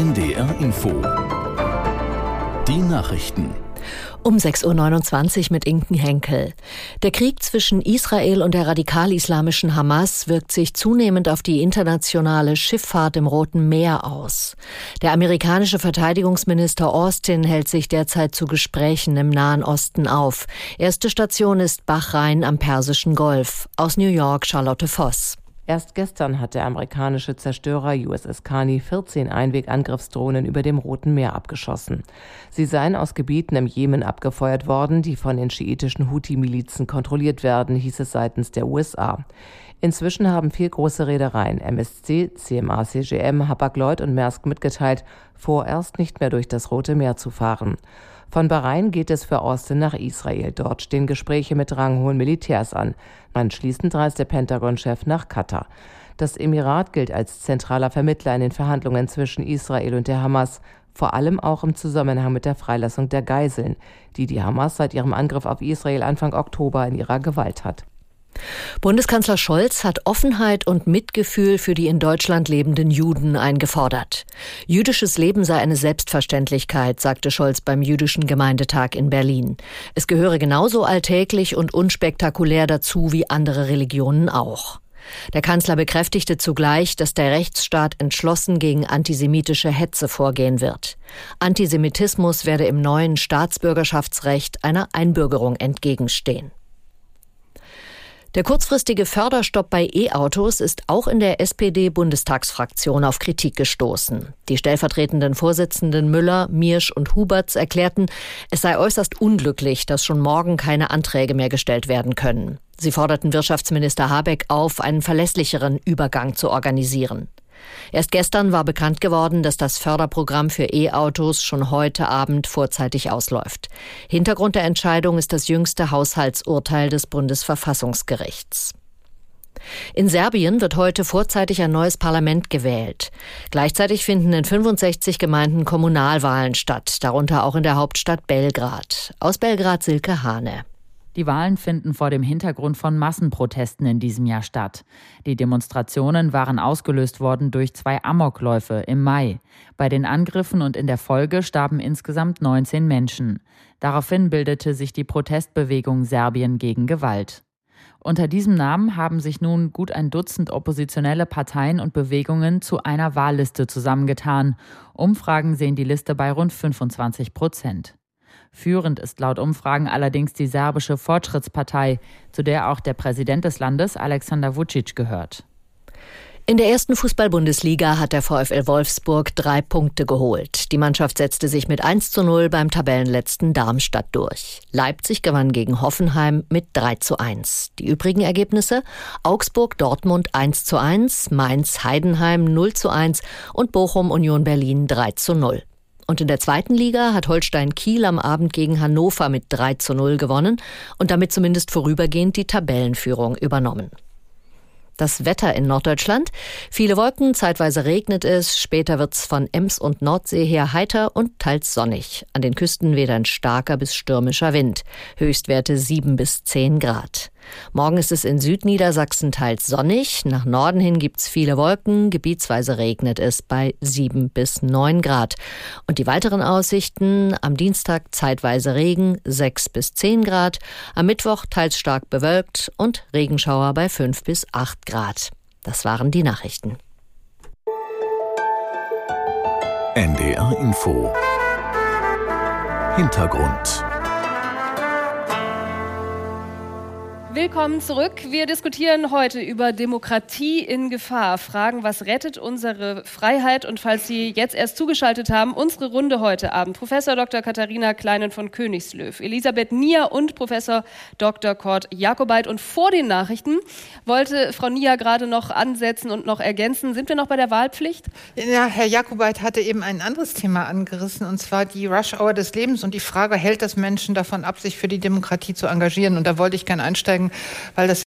NDR Info. Die Nachrichten. Um 6.29 Uhr mit Inken Henkel. Der Krieg zwischen Israel und der radikal-islamischen Hamas wirkt sich zunehmend auf die internationale Schifffahrt im Roten Meer aus. Der amerikanische Verteidigungsminister Austin hält sich derzeit zu Gesprächen im Nahen Osten auf. Erste Station ist Bahrain am Persischen Golf. Aus New York Charlotte Voss. Erst gestern hat der amerikanische Zerstörer USS Carney 14 Einwegangriffsdrohnen über dem Roten Meer abgeschossen. Sie seien aus Gebieten im Jemen abgefeuert worden, die von den schiitischen Houthi-Milizen kontrolliert werden, hieß es seitens der USA. Inzwischen haben vier große Reedereien MSC, CMA CGM, Hapag-Lloyd und Maersk mitgeteilt, vorerst nicht mehr durch das Rote Meer zu fahren. Von Bahrain geht es für Austin nach Israel. Dort stehen Gespräche mit ranghohen Militärs an. Anschließend reist der Pentagon-Chef nach Katar. Das Emirat gilt als zentraler Vermittler in den Verhandlungen zwischen Israel und der Hamas, vor allem auch im Zusammenhang mit der Freilassung der Geiseln, die die Hamas seit ihrem Angriff auf Israel Anfang Oktober in ihrer Gewalt hat. Bundeskanzler Scholz hat Offenheit und Mitgefühl für die in Deutschland lebenden Juden eingefordert. Jüdisches Leben sei eine Selbstverständlichkeit, sagte Scholz beim Jüdischen Gemeindetag in Berlin. Es gehöre genauso alltäglich und unspektakulär dazu wie andere Religionen auch. Der Kanzler bekräftigte zugleich, dass der Rechtsstaat entschlossen gegen antisemitische Hetze vorgehen wird. Antisemitismus werde im neuen Staatsbürgerschaftsrecht einer Einbürgerung entgegenstehen. Der kurzfristige Förderstopp bei E-Autos ist auch in der SPD-Bundestagsfraktion auf Kritik gestoßen. Die stellvertretenden Vorsitzenden Müller, Miersch und Huberts erklärten, es sei äußerst unglücklich, dass schon morgen keine Anträge mehr gestellt werden können. Sie forderten Wirtschaftsminister Habeck auf, einen verlässlicheren Übergang zu organisieren. Erst gestern war bekannt geworden, dass das Förderprogramm für E-Autos schon heute Abend vorzeitig ausläuft. Hintergrund der Entscheidung ist das jüngste Haushaltsurteil des Bundesverfassungsgerichts. In Serbien wird heute vorzeitig ein neues Parlament gewählt. Gleichzeitig finden in 65 Gemeinden Kommunalwahlen statt, darunter auch in der Hauptstadt Belgrad. Aus Belgrad Silke Hane. Die Wahlen finden vor dem Hintergrund von Massenprotesten in diesem Jahr statt. Die Demonstrationen waren ausgelöst worden durch zwei Amokläufe im Mai. Bei den Angriffen und in der Folge starben insgesamt 19 Menschen. Daraufhin bildete sich die Protestbewegung Serbien gegen Gewalt. Unter diesem Namen haben sich nun gut ein Dutzend oppositionelle Parteien und Bewegungen zu einer Wahlliste zusammengetan. Umfragen sehen die Liste bei rund 25 Prozent. Führend ist laut Umfragen allerdings die serbische Fortschrittspartei, zu der auch der Präsident des Landes Alexander Vucic gehört. In der ersten Fußball-Bundesliga hat der VfL Wolfsburg drei Punkte geholt. Die Mannschaft setzte sich mit 1 zu 0 beim Tabellenletzten Darmstadt durch. Leipzig gewann gegen Hoffenheim mit 3 zu 1. Die übrigen Ergebnisse? Augsburg, Dortmund 1 zu 1, Mainz, Heidenheim 0 zu 1 und Bochum, Union Berlin 3 zu 0. Und in der zweiten Liga hat Holstein Kiel am Abend gegen Hannover mit 3 zu 0 gewonnen und damit zumindest vorübergehend die Tabellenführung übernommen. Das Wetter in Norddeutschland. Viele Wolken, zeitweise regnet es, später wird's von Ems und Nordsee her heiter und teils sonnig. An den Küsten weht ein starker bis stürmischer Wind. Höchstwerte 7 bis 10 Grad. Morgen ist es in Südniedersachsen teils sonnig. Nach Norden hin gibt's viele Wolken. Gebietsweise regnet es bei 7 bis 9 Grad. Und die weiteren Aussichten am Dienstag zeitweise Regen 6 bis 10 Grad. Am Mittwoch teils stark bewölkt und Regenschauer bei 5 bis 8 Grad. Das waren die Nachrichten. NDR Info Hintergrund Willkommen zurück. Wir diskutieren heute über Demokratie in Gefahr. Fragen, was rettet unsere Freiheit? Und falls Sie jetzt erst zugeschaltet haben, unsere Runde heute Abend. Professor Dr. Katharina Kleinen von Königslöw, Elisabeth Nier und Professor Dr. Kurt Jakobait. Und vor den Nachrichten wollte Frau Nier gerade noch ansetzen und noch ergänzen. Sind wir noch bei der Wahlpflicht? Ja, Herr Jakobait hatte eben ein anderes Thema angerissen, und zwar die Rush Hour des Lebens und die Frage, hält das Menschen davon ab, sich für die Demokratie zu engagieren? Und da wollte ich gerne einsteigen, weil das